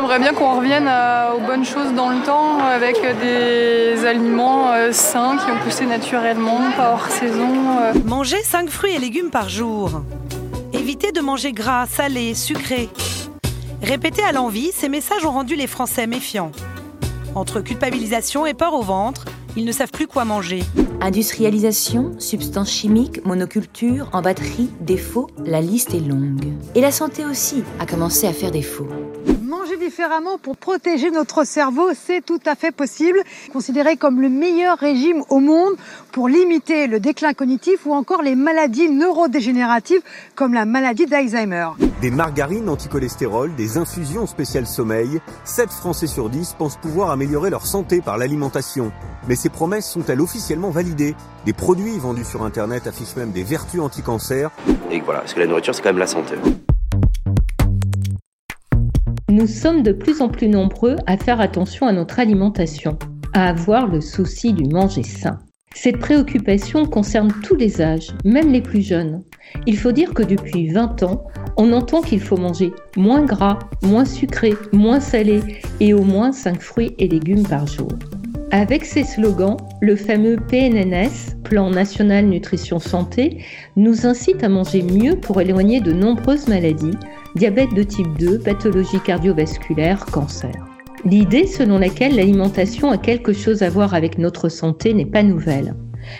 J'aimerais bien qu'on revienne aux bonnes choses dans le temps avec des aliments sains qui ont poussé naturellement, pas hors saison. Manger 5 fruits et légumes par jour. Évitez de manger gras, salé, sucré. Répétés à l'envie, ces messages ont rendu les Français méfiants. Entre culpabilisation et peur au ventre, ils ne savent plus quoi manger. Industrialisation, substances chimiques, monoculture, en batterie, défauts, la liste est longue. Et la santé aussi a commencé à faire défaut. Manger différemment pour protéger notre cerveau, c'est tout à fait possible. Considéré comme le meilleur régime au monde pour limiter le déclin cognitif ou encore les maladies neurodégénératives comme la maladie d'Alzheimer. Des margarines anticholestérol, des infusions spéciales sommeil, 7 Français sur 10 pensent pouvoir améliorer leur santé par l'alimentation. Mais ces promesses sont-elles officiellement validées? Des produits vendus sur Internet affichent même des vertus anti-cancer. Et voilà, parce que la nourriture, c'est quand même la santé. Nous sommes de plus en plus nombreux à faire attention à notre alimentation, à avoir le souci du manger sain. Cette préoccupation concerne tous les âges, même les plus jeunes. Il faut dire que depuis 20 ans, on entend qu'il faut manger moins gras, moins sucré, moins salé et au moins 5 fruits et légumes par jour. Avec ces slogans, le fameux PNNS, Plan National Nutrition Santé, nous incite à manger mieux pour éloigner de nombreuses maladies, diabète de type 2, pathologie cardiovasculaire, cancer. L'idée selon laquelle l'alimentation a quelque chose à voir avec notre santé n'est pas nouvelle.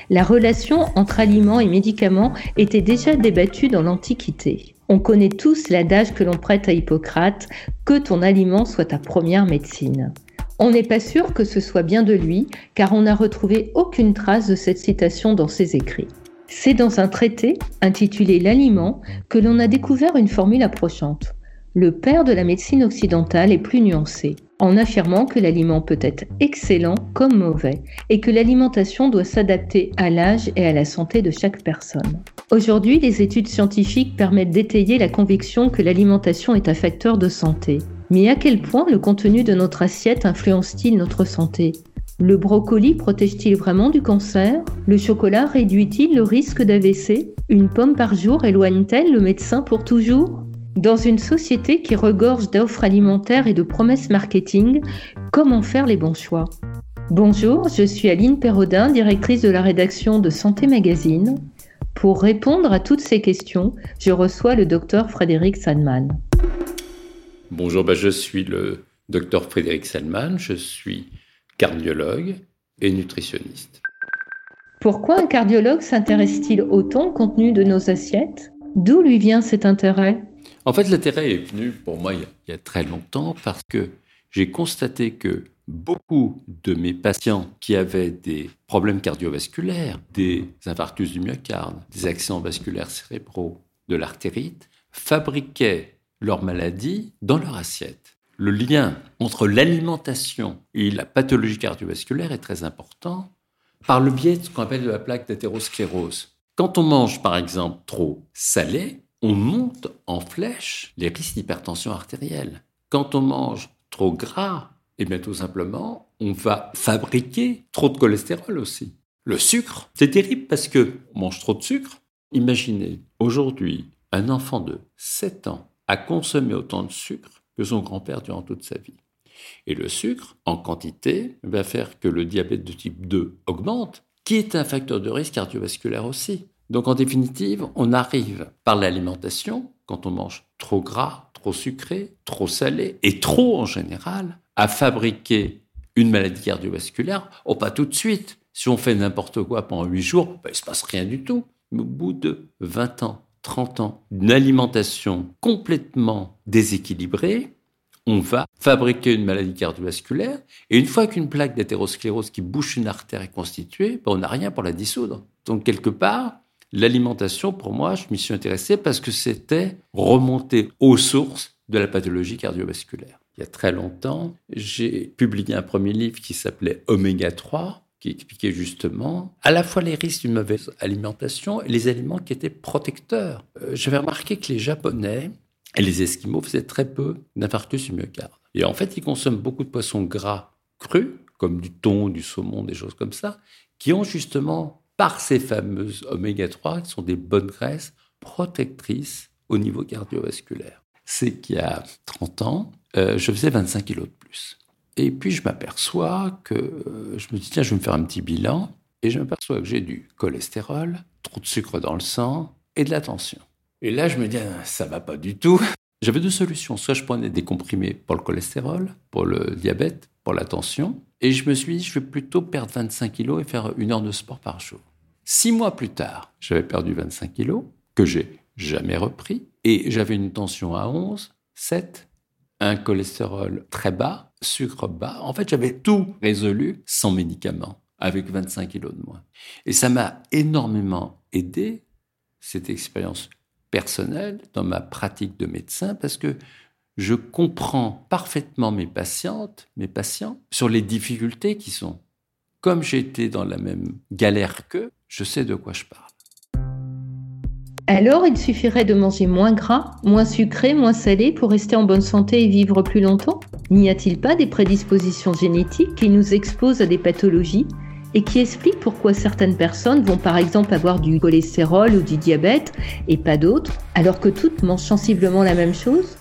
La relation entre aliments et médicaments était déjà débattue dans l'Antiquité. On connaît tous l'adage que l'on prête à Hippocrate, que ton aliment soit ta première médecine. On n'est pas sûr que ce soit bien de lui, car on n'a retrouvé aucune trace de cette citation dans ses écrits. C'est dans un traité, intitulé L'aliment, que l'on a découvert une formule approchante. Le père de la médecine occidentale est plus nuancé, en affirmant que l'aliment peut être excellent comme mauvais, et que l'alimentation doit s'adapter à l'âge et à la santé de chaque personne. Aujourd'hui, les études scientifiques permettent d'étayer la conviction que l'alimentation est un facteur de santé, mais à quel point le contenu de notre assiette influence-t-il notre santé? Le brocoli protège-t-il vraiment du cancer? Le chocolat réduit-il le risque d'AVC? Une pomme par jour éloigne-t-elle le médecin pour toujours? Dans une société qui regorge d'offres alimentaires et de promesses marketing, comment faire les bons choix? Bonjour, je suis Aline Perrodin, directrice de la rédaction de Santé Magazine. Pour répondre à toutes ces questions, je reçois le docteur Frédéric Sandman. Bonjour, bah, je suis le docteur Frédéric Salman, je suis cardiologue et nutritionniste. Pourquoi un cardiologue s'intéresse-t-il autant au contenu de nos assiettes? D'où lui vient cet intérêt? En fait, l'intérêt est venu pour moi il y, a, très longtemps parce que j'ai constaté que beaucoup de mes patients qui avaient des problèmes cardiovasculaires, des infarctus du myocarde, des accidents vasculaires cérébraux, de l'artérite, fabriquaient leur maladie dans leur assiette. Le lien entre l'alimentation et la pathologie cardiovasculaire est très important par le biais de ce qu'on appelle de la plaque d'athérosclérose. Quand on mange par exemple trop salé, on monte en flèche les risques d'hypertension artérielle. Quand on mange trop gras, et eh bien tout simplement, on va fabriquer trop de cholestérol aussi. Le sucre, c'est terrible parce que on mange trop de sucre. Imaginez aujourd'hui un enfant de 7 ans à consommer autant de sucre que son grand-père durant toute sa vie. Et le sucre, en quantité, va faire que le diabète de type 2 augmente, qui est un facteur de risque cardiovasculaire aussi. Donc en définitive, on arrive par l'alimentation, quand on mange trop gras, trop sucré, trop salé, et trop en général, à fabriquer une maladie cardiovasculaire. Oh, pas tout de suite. Si on fait n'importe quoi pendant 8 jours, ben, il ne se passe rien du tout. Mais au bout de 20 ans, 30 ans, une alimentation complètement déséquilibrée, on va fabriquer une maladie cardiovasculaire. Et une fois qu'une plaque d'athérosclérose qui bouche une artère est constituée, ben, on n'a rien pour la dissoudre. Donc, quelque part, l'alimentation, pour moi, je m'y suis intéressé parce que c'était remonter aux sources de la pathologie cardiovasculaire. Il y a très longtemps, j'ai publié un premier livre qui s'appelait Oméga 3, qui expliquait justement à la fois les risques d'une mauvaise alimentation et les aliments qui étaient protecteurs. Euh, j'avais remarqué que les Japonais et les Esquimaux faisaient très peu d'infarctus du myocarde. Et en fait, ils consomment beaucoup de poissons gras crus, comme du thon, du saumon, des choses comme ça, qui ont justement, par ces fameuses oméga 3, qui sont des bonnes graisses protectrices au niveau cardiovasculaire. c'est qu'il y a 30 ans, euh, je faisais 25 kilos de plus. Et puis je m'aperçois que euh, je me dis, tiens, je vais me faire un petit bilan. Et je m'aperçois que j'ai du cholestérol, trop de sucre dans le sang et de la tension. Et là, je me dis, ah, ça va pas du tout. J'avais deux solutions. Soit je prenais des comprimés pour le cholestérol, pour le diabète, pour la tension. Et je me suis dit, je vais plutôt perdre 25 kilos et faire une heure de sport par jour. Six mois plus tard, j'avais perdu 25 kilos, que j'ai jamais repris. Et j'avais une tension à 11, 7, un cholestérol très bas, sucre bas. En fait, j'avais tout résolu sans médicaments, avec 25 kilos de moins. Et ça m'a énormément aidé, cette expérience personnelle, dans ma pratique de médecin, parce que je comprends parfaitement mes patientes, mes patients, sur les difficultés qui sont. Comme été dans la même galère qu'eux, je sais de quoi je parle. Alors, il suffirait de manger moins gras, moins sucré, moins salé pour rester en bonne santé et vivre plus longtemps? N'y a-t-il pas des prédispositions génétiques qui nous exposent à des pathologies et qui expliquent pourquoi certaines personnes vont par exemple avoir du cholestérol ou du diabète et pas d'autres, alors que toutes mangent sensiblement la même chose?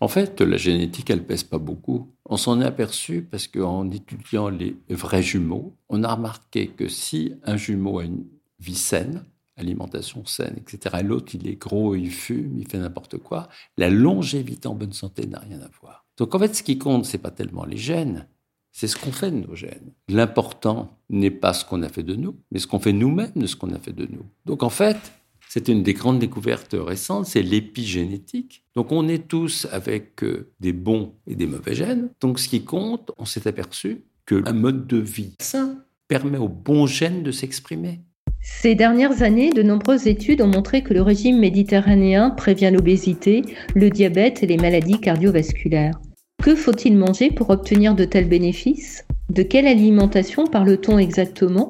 En fait, la génétique, elle pèse pas beaucoup. On s'en est aperçu parce qu'en étudiant les vrais jumeaux, on a remarqué que si un jumeau a une vie saine, alimentation saine, etc. Et l'autre, il est gros, il fume, il fait n'importe quoi. La longévité en bonne santé n'a rien à voir. Donc en fait, ce qui compte, c'est pas tellement les gènes, c'est ce qu'on fait de nos gènes. L'important n'est pas ce qu'on a fait de nous, mais ce qu'on fait nous-mêmes de ce qu'on a fait de nous. Donc en fait, c'est une des grandes découvertes récentes, c'est l'épigénétique. Donc on est tous avec euh, des bons et des mauvais gènes. Donc ce qui compte, on s'est aperçu que un mode de vie sain permet aux bons gènes de s'exprimer. Ces dernières années, de nombreuses études ont montré que le régime méditerranéen prévient l'obésité, le diabète et les maladies cardiovasculaires. Que faut-il manger pour obtenir de tels bénéfices? De quelle alimentation parle-t-on exactement?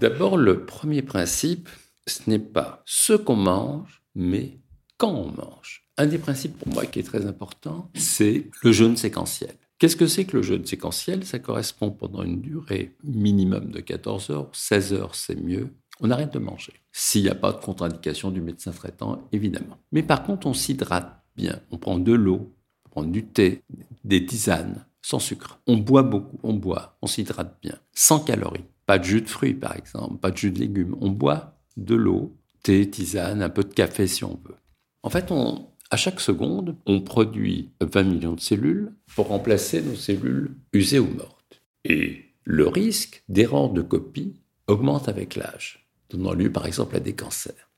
D'abord, le premier principe, ce n'est pas ce qu'on mange, mais quand on mange. Un des principes pour moi qui est très important, c'est le jeûne séquentiel. Qu'est-ce que c'est que le jeûne séquentiel? Ça correspond pendant une durée minimum de 14 heures, 16 heures c'est mieux, on arrête de manger. S'il n'y a pas de contre-indication du médecin traitant, évidemment. Mais par contre, on s'hydrate bien. On prend de l'eau, on prend du thé, des tisanes, sans sucre. On boit beaucoup, on boit, on s'hydrate bien, sans calories. Pas de jus de fruits, par exemple, pas de jus de légumes. On boit de l'eau, thé, tisane, un peu de café si on veut. En fait, on, à chaque seconde, on produit 20 millions de cellules pour remplacer nos cellules usées ou mortes. Et le risque d'erreur de copie augmente avec l'âge donnant lieu par exemple à des cancers.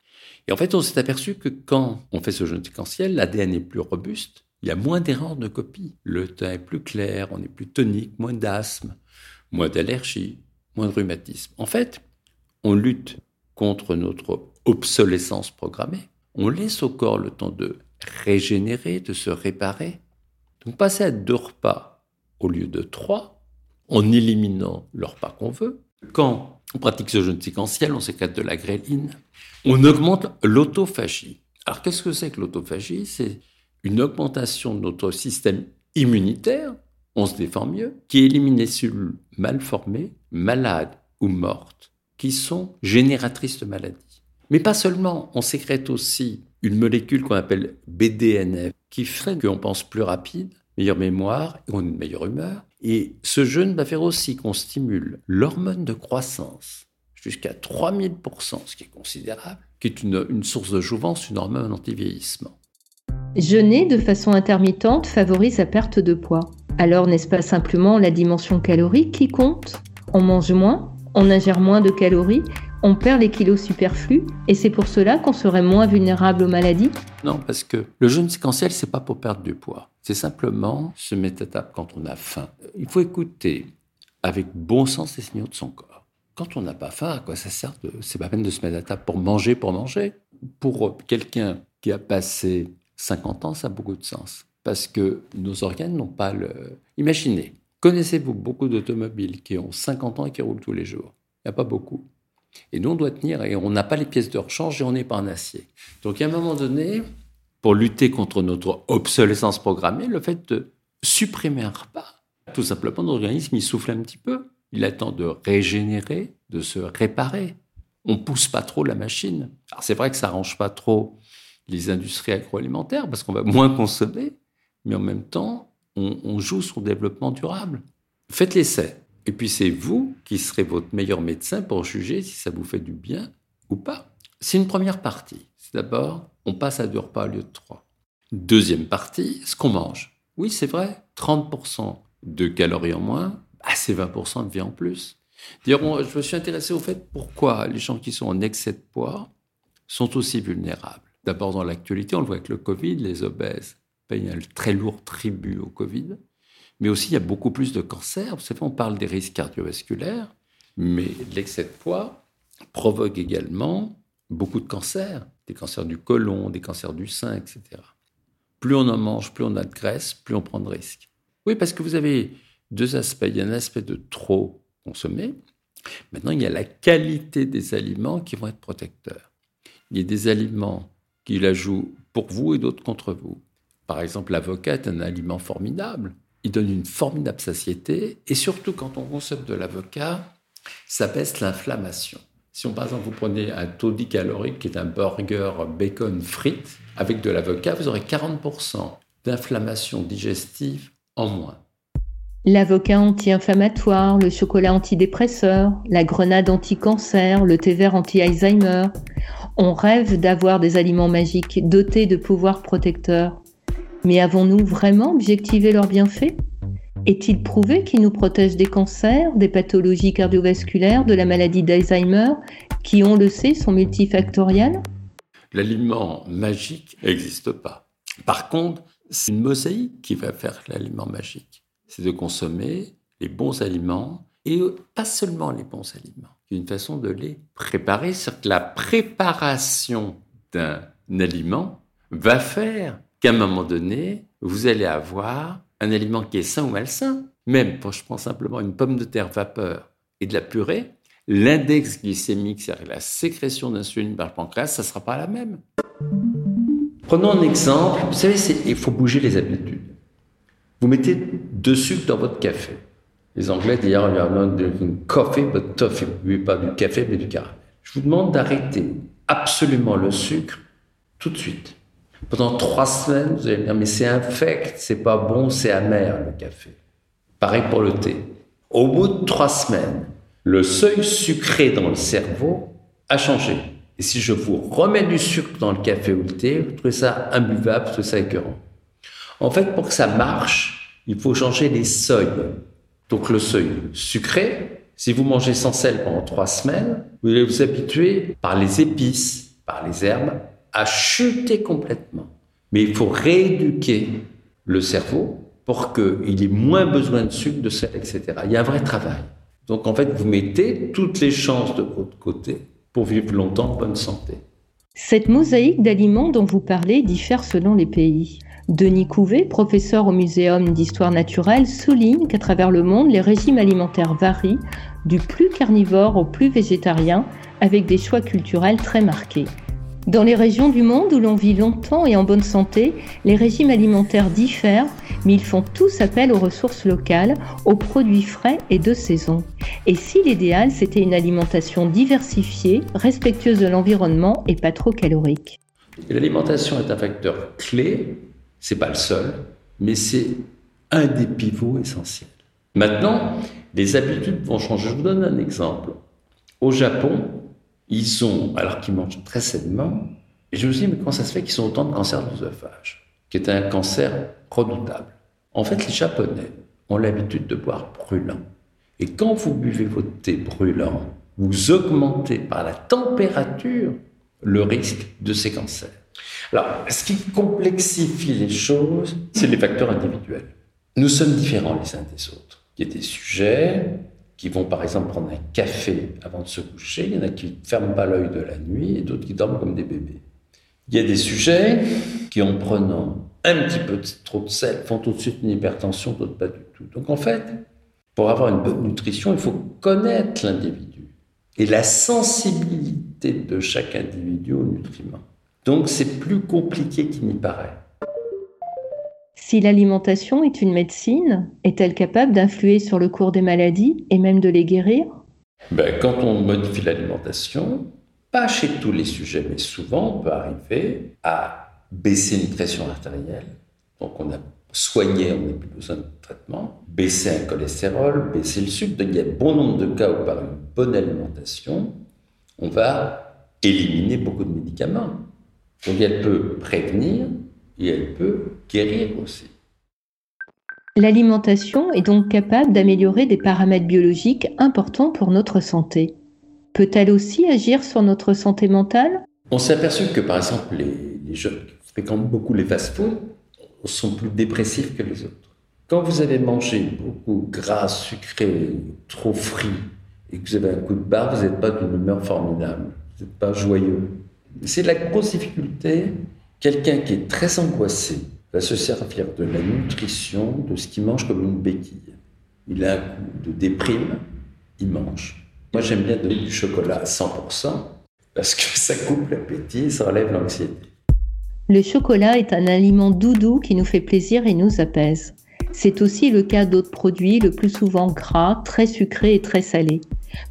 Et en fait, on s'est aperçu que quand on fait ce jeûne séquentiel, l'ADN est plus robuste, il y a moins d'erreurs de copie. Le teint est plus clair, on est plus tonique, moins d'asthme, moins d'allergie, moins de rhumatisme. En fait, on lutte contre notre obsolescence programmée. On laisse au corps le temps de régénérer, de se réparer. Donc passer à deux repas au lieu de trois, en éliminant le repas qu'on veut. Quand on pratique ce jeûne séquentiel, on sécrète de la gréline, on augmente l'autophagie. Alors qu'est-ce que c'est que l'autophagie? C'est une augmentation de notre système immunitaire, on se défend mieux, qui élimine les cellules mal formées, malades ou mortes, qui sont génératrices de maladies. Mais pas seulement, on sécrète aussi une molécule qu'on appelle BDNF, qui fait qu'on pense plus rapide, meilleure mémoire on a une meilleure humeur. Et ce jeûne va faire aussi qu'on stimule l'hormone de croissance jusqu'à 3000%, ce qui est considérable, qui est une, une source de jouvence, une hormone anti-vieillissement. Jeûner de façon intermittente favorise la perte de poids. Alors n'est-ce pas simplement la dimension calorique qui compte? On mange moins, on ingère moins de calories on perd les kilos superflus et c'est pour cela qu'on serait moins vulnérable aux maladies Non, parce que le jeûne séquentiel, c'est pas pour perdre du poids. C'est simplement se mettre à table quand on a faim. Il faut écouter avec bon sens les signaux de son corps. Quand on n'a pas faim, à quoi ça sert. C'est pas peine de se mettre à table pour manger, pour manger. Pour quelqu'un qui a passé 50 ans, ça a beaucoup de sens. Parce que nos organes n'ont pas le... Imaginez, connaissez-vous beaucoup d'automobiles qui ont 50 ans et qui roulent tous les jours? Il n'y a pas beaucoup. Et nous, on doit tenir, et on n'a pas les pièces de rechange et on n'est pas en acier. Donc, à un moment donné, pour lutter contre notre obsolescence programmée, le fait de supprimer un repas, tout simplement, notre organisme, il souffle un petit peu. Il attend de régénérer, de se réparer. On pousse pas trop la machine. Alors, c'est vrai que ça arrange pas trop les industries agroalimentaires, parce qu'on va moins consommer, mais en même temps, on, joue sur le développement durable. Faites l'essai. Et puis c'est vous qui serez votre meilleur médecin pour juger si ça vous fait du bien ou pas. C'est une première partie. C'est d'abord, on passe à deux repas au lieu de trois. Deuxième partie, ce qu'on mange. Oui, c'est vrai, 30% de calories en moins, bah, c'est 20% de vie en plus. D'ailleurs, je me suis intéressé au fait pourquoi les gens qui sont en excès de poids sont aussi vulnérables. D'abord, dans l'actualité, on le voit avec le Covid, les obèses payent un très lourd tribut au Covid. Mais aussi, il y a beaucoup plus de cancers. Vous savez, on parle des risques cardiovasculaires, mais l'excès de poids provoque également beaucoup de cancers, des cancers du côlon, des cancers du sein, etc. Plus on en mange, plus on a de graisse, plus on prend de risques. Oui, parce que vous avez deux aspects. Il y a un aspect de trop consommer. Maintenant, il y a la qualité des aliments qui vont être protecteurs. Il y a des aliments qui la jouent pour vous et d'autres contre vous. Par exemple, l'avocat est un aliment formidable il donne une formidable satiété. Et surtout, quand on consomme de l'avocat, ça baisse l'inflammation. Si on, par exemple, vous prenez un taux dicalorique qui est un burger bacon frites avec de l'avocat, vous aurez 40% d'inflammation digestive en moins. L'avocat anti-inflammatoire, le chocolat antidépresseur, la grenade anti-cancer, le thé vert anti-Alzheimer. On rêve d'avoir des aliments magiques dotés de pouvoirs protecteurs. Mais avons-nous vraiment objectivé leurs bienfaits? Est-il prouvé qu'ils nous protègent des cancers, des pathologies cardiovasculaires, de la maladie d'Alzheimer, qui, on le sait, sont multifactorielles? L'aliment magique n'existe pas. Par contre, c'est une mosaïque qui va faire l'aliment magique. C'est de consommer les bons aliments et pas seulement les bons aliments. A une façon de les préparer. C'est que la préparation d'un aliment va faire qu'à un moment donné, vous allez avoir un aliment qui est sain ou malsain. Même, je prends simplement une pomme de terre vapeur et de la purée, l'index glycémique, c'est-à-dire la sécrétion d'insuline par le pancréas, ça ne sera pas la même. Prenons un exemple. Vous savez, il faut bouger les habitudes. Vous mettez deux sucres dans votre café. Les Anglais, d'ailleurs, il y a coffee, but toffee. Oui, pas du café, mais du caramel. Je vous demande d'arrêter absolument le sucre tout de suite. Pendant trois semaines, vous allez me dire, mais c'est infect, c'est pas bon, c'est amer le café. Pareil pour le thé. Au bout de trois semaines, le seuil sucré dans le cerveau a changé. Et si je vous remets du sucre dans le café ou le thé, vous trouvez ça imbuvable, vous trouvez ça écœurant. En fait, pour que ça marche, il faut changer les seuils. Donc le seuil sucré, si vous mangez sans sel pendant trois semaines, vous allez vous habituer par les épices, par les herbes, a chuté complètement. Mais il faut rééduquer le cerveau pour qu'il ait moins besoin de sucre, de sel, etc. Il y a un vrai travail. Donc en fait, vous mettez toutes les chances de votre côté pour vivre longtemps en bonne santé. Cette mosaïque d'aliments dont vous parlez diffère selon les pays. Denis Couvet, professeur au Muséum d'histoire naturelle, souligne qu'à travers le monde, les régimes alimentaires varient du plus carnivore au plus végétarien, avec des choix culturels très marqués. Dans les régions du monde où l'on vit longtemps et en bonne santé, les régimes alimentaires diffèrent, mais ils font tous appel aux ressources locales, aux produits frais et de saison. Et si l'idéal, c'était une alimentation diversifiée, respectueuse de l'environnement et pas trop calorique L'alimentation est un facteur clé, c'est pas le seul, mais c'est un des pivots essentiels. Maintenant, les habitudes vont changer. Je vous donne un exemple. Au Japon, ils sont, alors qu'ils mangent très sainement, et je me suis dit, mais comment ça se fait qu'ils ont autant de cancers de l'œsophage, qui est un cancer redoutable? En fait, les Japonais ont l'habitude de boire brûlant. Et quand vous buvez votre thé brûlant, vous augmentez par la température le risque de ces cancers. Alors, ce qui complexifie les choses, c'est les facteurs individuels. Nous sommes différents les uns des autres. Il y a des sujets qui vont par exemple prendre un café avant de se coucher, il y en a qui ne ferment pas l'œil de la nuit et d'autres qui dorment comme des bébés. Il y a des sujets qui, en prenant un petit peu trop de sel, font tout de suite une hypertension, d'autres pas du tout. Donc en fait, pour avoir une bonne nutrition, il faut connaître l'individu et la sensibilité de chaque individu aux nutriments. Donc c'est plus compliqué qu'il n'y paraît. Si l'alimentation est une médecine, est-elle capable d'influer sur le cours des maladies et même de les guérir? Ben, Quand on modifie l'alimentation, pas chez tous les sujets, mais souvent on peut arriver à baisser une pression artérielle. Donc on a soigné, on n'a plus besoin de traitement, baisser un cholestérol, baisser le sucre. Donc il y a bon nombre de cas où par une bonne alimentation, on va éliminer beaucoup de médicaments. Donc elle peut prévenir et elle peut guérir aussi. L'alimentation est donc capable d'améliorer des paramètres biologiques importants pour notre santé. Peut-elle aussi agir sur notre santé mentale? On s'est aperçu que par exemple les, les jeunes qui fréquentent beaucoup les fast-foods sont plus dépressifs que les autres. Quand vous avez mangé beaucoup gras, sucré, trop frit, et que vous avez un coup de barre, vous n'êtes pas d'une humeur formidable, vous n'êtes pas joyeux. C'est la grosse difficulté. Quelqu'un qui est très angoissé va se servir de la nutrition, de ce qu'il mange comme une béquille. Il a un coup de déprime, il mange. Moi, j'aime bien donner du chocolat à 100% parce que ça coupe l'appétit, ça enlève l'anxiété. Le chocolat est un aliment doudou qui nous fait plaisir et nous apaise. C'est aussi le cas d'autres produits, le plus souvent gras, très sucrés et très salés.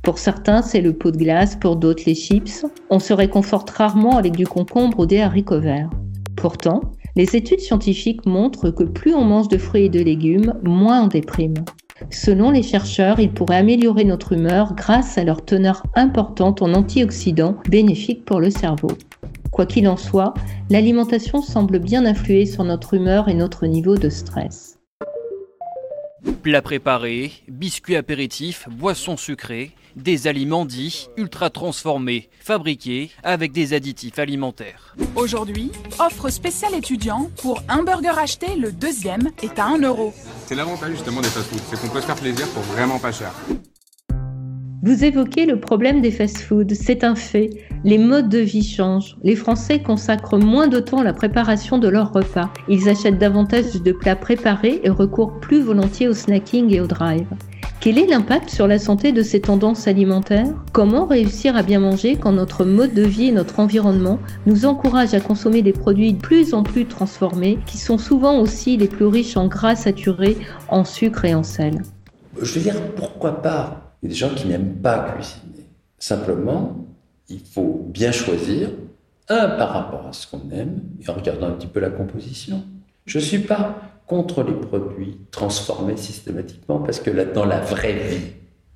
Pour certains, c'est le pot de glace, pour d'autres, les chips. On se réconforte rarement avec du concombre ou des haricots verts. Pourtant, les études scientifiques montrent que plus on mange de fruits et de légumes, moins on déprime. Selon les chercheurs, ils pourraient améliorer notre humeur grâce à leur teneur importante en antioxydants bénéfiques pour le cerveau. Quoi qu'il en soit, l'alimentation semble bien influer sur notre humeur et notre niveau de stress. Plats préparés, biscuits apéritifs, boissons sucrées, des aliments dits ultra transformés, fabriqués avec des additifs alimentaires. Aujourd'hui, offre spéciale étudiant pour un burger acheté, le deuxième est à 1 euro. C'est l'avantage justement des fast-foods, c'est qu'on peut se faire plaisir pour vraiment pas cher. Vous évoquez le problème des fast-foods, c'est un fait. Les modes de vie changent. Les Français consacrent moins de temps à la préparation de leurs repas. Ils achètent davantage de plats préparés et recourent plus volontiers au snacking et au drive. Quel est l'impact sur la santé de ces tendances alimentaires? Comment réussir à bien manger quand notre mode de vie et notre environnement nous encouragent à consommer des produits de plus en plus transformés qui sont souvent aussi les plus riches en gras saturés, en sucre et en sel? Je veux dire, pourquoi pas il y a des gens qui n'aiment pas cuisiner. Simplement, il faut bien choisir, un par rapport à ce qu'on aime, et en regardant un petit peu la composition. Je ne suis pas contre les produits transformés systématiquement, parce que là, dans la vraie vie,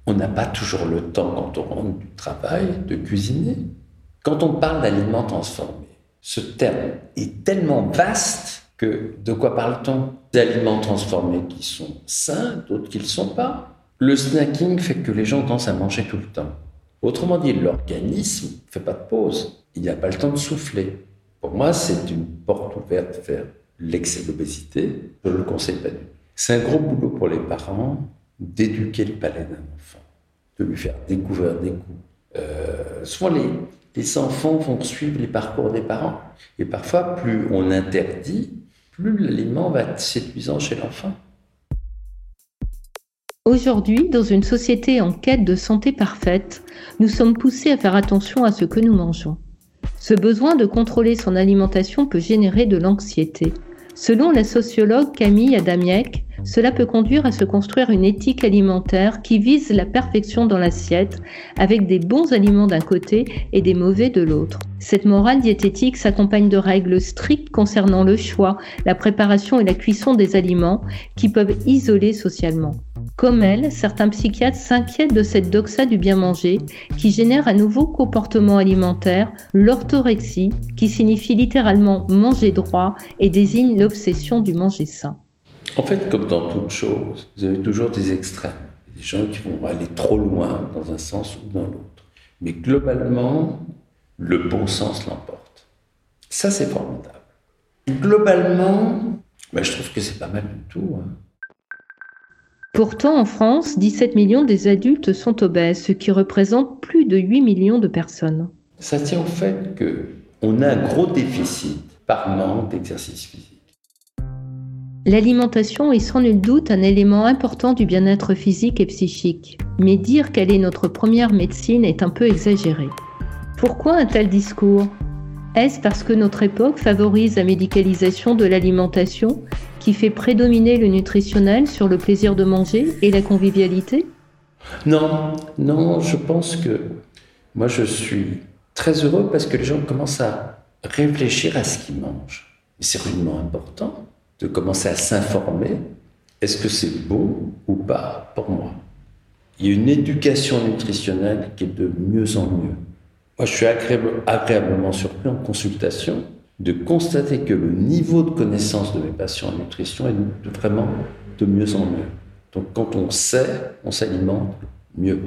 on n'a pas toujours le temps, quand on rentre du travail, de cuisiner. Quand on parle d'aliments transformés, ce terme est tellement vaste que de quoi parle-t-on? Des aliments transformés qui sont sains, d'autres qui ne le sont pas. Le snacking fait que les gens tendent à manger tout le temps. Autrement dit, l'organisme ne fait pas de pause. Il n'y a pas le temps de souffler. Pour moi, c'est une porte ouverte vers l'excès d'obésité. Je ne le conseille pas du tout. C'est un gros boulot pour les parents d'éduquer le palais d'un enfant, de lui faire découvrir des goûts. Euh, souvent, les, les enfants vont suivre les parcours des parents. Et parfois, plus on interdit, plus l'aliment va être séduisant chez l'enfant. Aujourd'hui, dans une société en quête de santé parfaite, nous sommes poussés à faire attention à ce que nous mangeons. Ce besoin de contrôler son alimentation peut générer de l'anxiété. Selon la sociologue Camille Adamiec, cela peut conduire à se construire une éthique alimentaire qui vise la perfection dans l'assiette, avec des bons aliments d'un côté et des mauvais de l'autre. Cette morale diététique s'accompagne de règles strictes concernant le choix, la préparation et la cuisson des aliments qui peuvent isoler socialement. Comme elle, certains psychiatres s'inquiètent de cette doxa du bien manger qui génère un nouveau comportement alimentaire, l'orthorexie, qui signifie littéralement manger droit et désigne l'obsession du manger sain. En fait, comme dans toute chose, vous avez toujours des extrêmes. Des gens qui vont aller trop loin dans un sens ou dans l'autre. Mais globalement, le bon sens l'emporte. Ça, c'est formidable. Globalement, ben, je trouve que c'est pas mal du tout. Hein. Pourtant, en France, 17 millions des adultes sont obèses, ce qui représente plus de 8 millions de personnes. Ça tient au fait qu'on a un gros déficit par manque d'exercice physique. L'alimentation est sans nul doute un élément important du bien-être physique et psychique, mais dire qu'elle est notre première médecine est un peu exagéré. Pourquoi un tel discours? Est-ce parce que notre époque favorise la médicalisation de l'alimentation qui fait prédominer le nutritionnel sur le plaisir de manger et la convivialité? Non, non, je pense que moi je suis Très heureux parce que les gens commencent à réfléchir à ce qu'ils mangent. C'est rudement important de commencer à s'informer. Est-ce que c'est bon ou pas pour moi? Il y a une éducation nutritionnelle qui est de mieux en mieux. Je suis agréablement surpris en consultation de constater que le niveau de connaissance de mes patients en nutrition est vraiment de mieux en mieux. Donc quand on sait, on s'alimente mieux.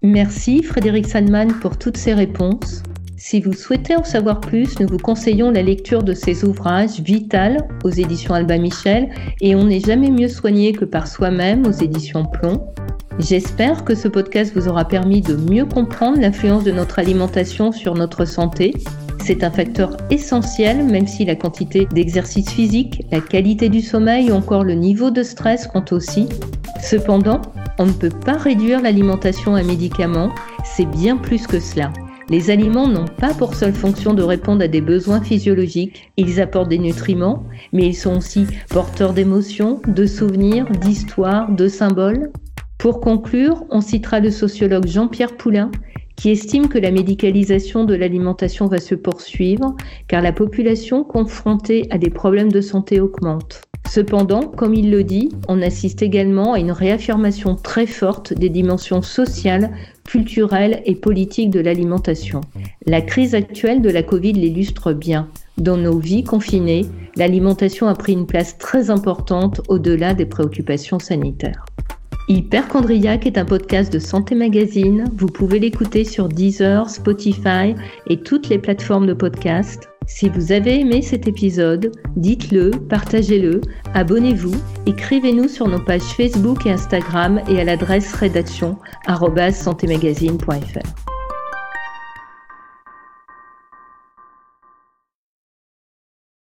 Merci Frédéric Sandman pour toutes ces réponses. Si vous souhaitez en savoir plus, nous vous conseillons la lecture de ces ouvrages Vital aux éditions Alba Michel et On n'est jamais mieux soigné que par soi-même aux éditions Plomb. J'espère que ce podcast vous aura permis de mieux comprendre l'influence de notre alimentation sur notre santé. C'est un facteur essentiel, même si la quantité d'exercice physique, la qualité du sommeil ou encore le niveau de stress comptent aussi. Cependant, on ne peut pas réduire l'alimentation à un médicament, c'est bien plus que cela. Les aliments n'ont pas pour seule fonction de répondre à des besoins physiologiques. Ils apportent des nutriments, mais ils sont aussi porteurs d'émotions, de souvenirs, d'histoires, de symboles. Pour conclure, on citera le sociologue Jean-Pierre Poulain qui estime que la médicalisation de l'alimentation va se poursuivre car la population confrontée à des problèmes de santé augmente. Cependant, comme il le dit, on assiste également à une réaffirmation très forte des dimensions sociales, culturelles et politiques de l'alimentation. La crise actuelle de la Covid l'illustre bien. Dans nos vies confinées, l'alimentation a pris une place très importante au-delà des préoccupations sanitaires. Hyperchondriac est un podcast de Santé Magazine. Vous pouvez l'écouter sur Deezer, Spotify et toutes les plateformes de podcast. Si vous avez aimé cet épisode, dites-le, partagez-le, abonnez-vous, écrivez-nous sur nos pages Facebook et Instagram et à l'adresse rédaction@santémagazine.fr.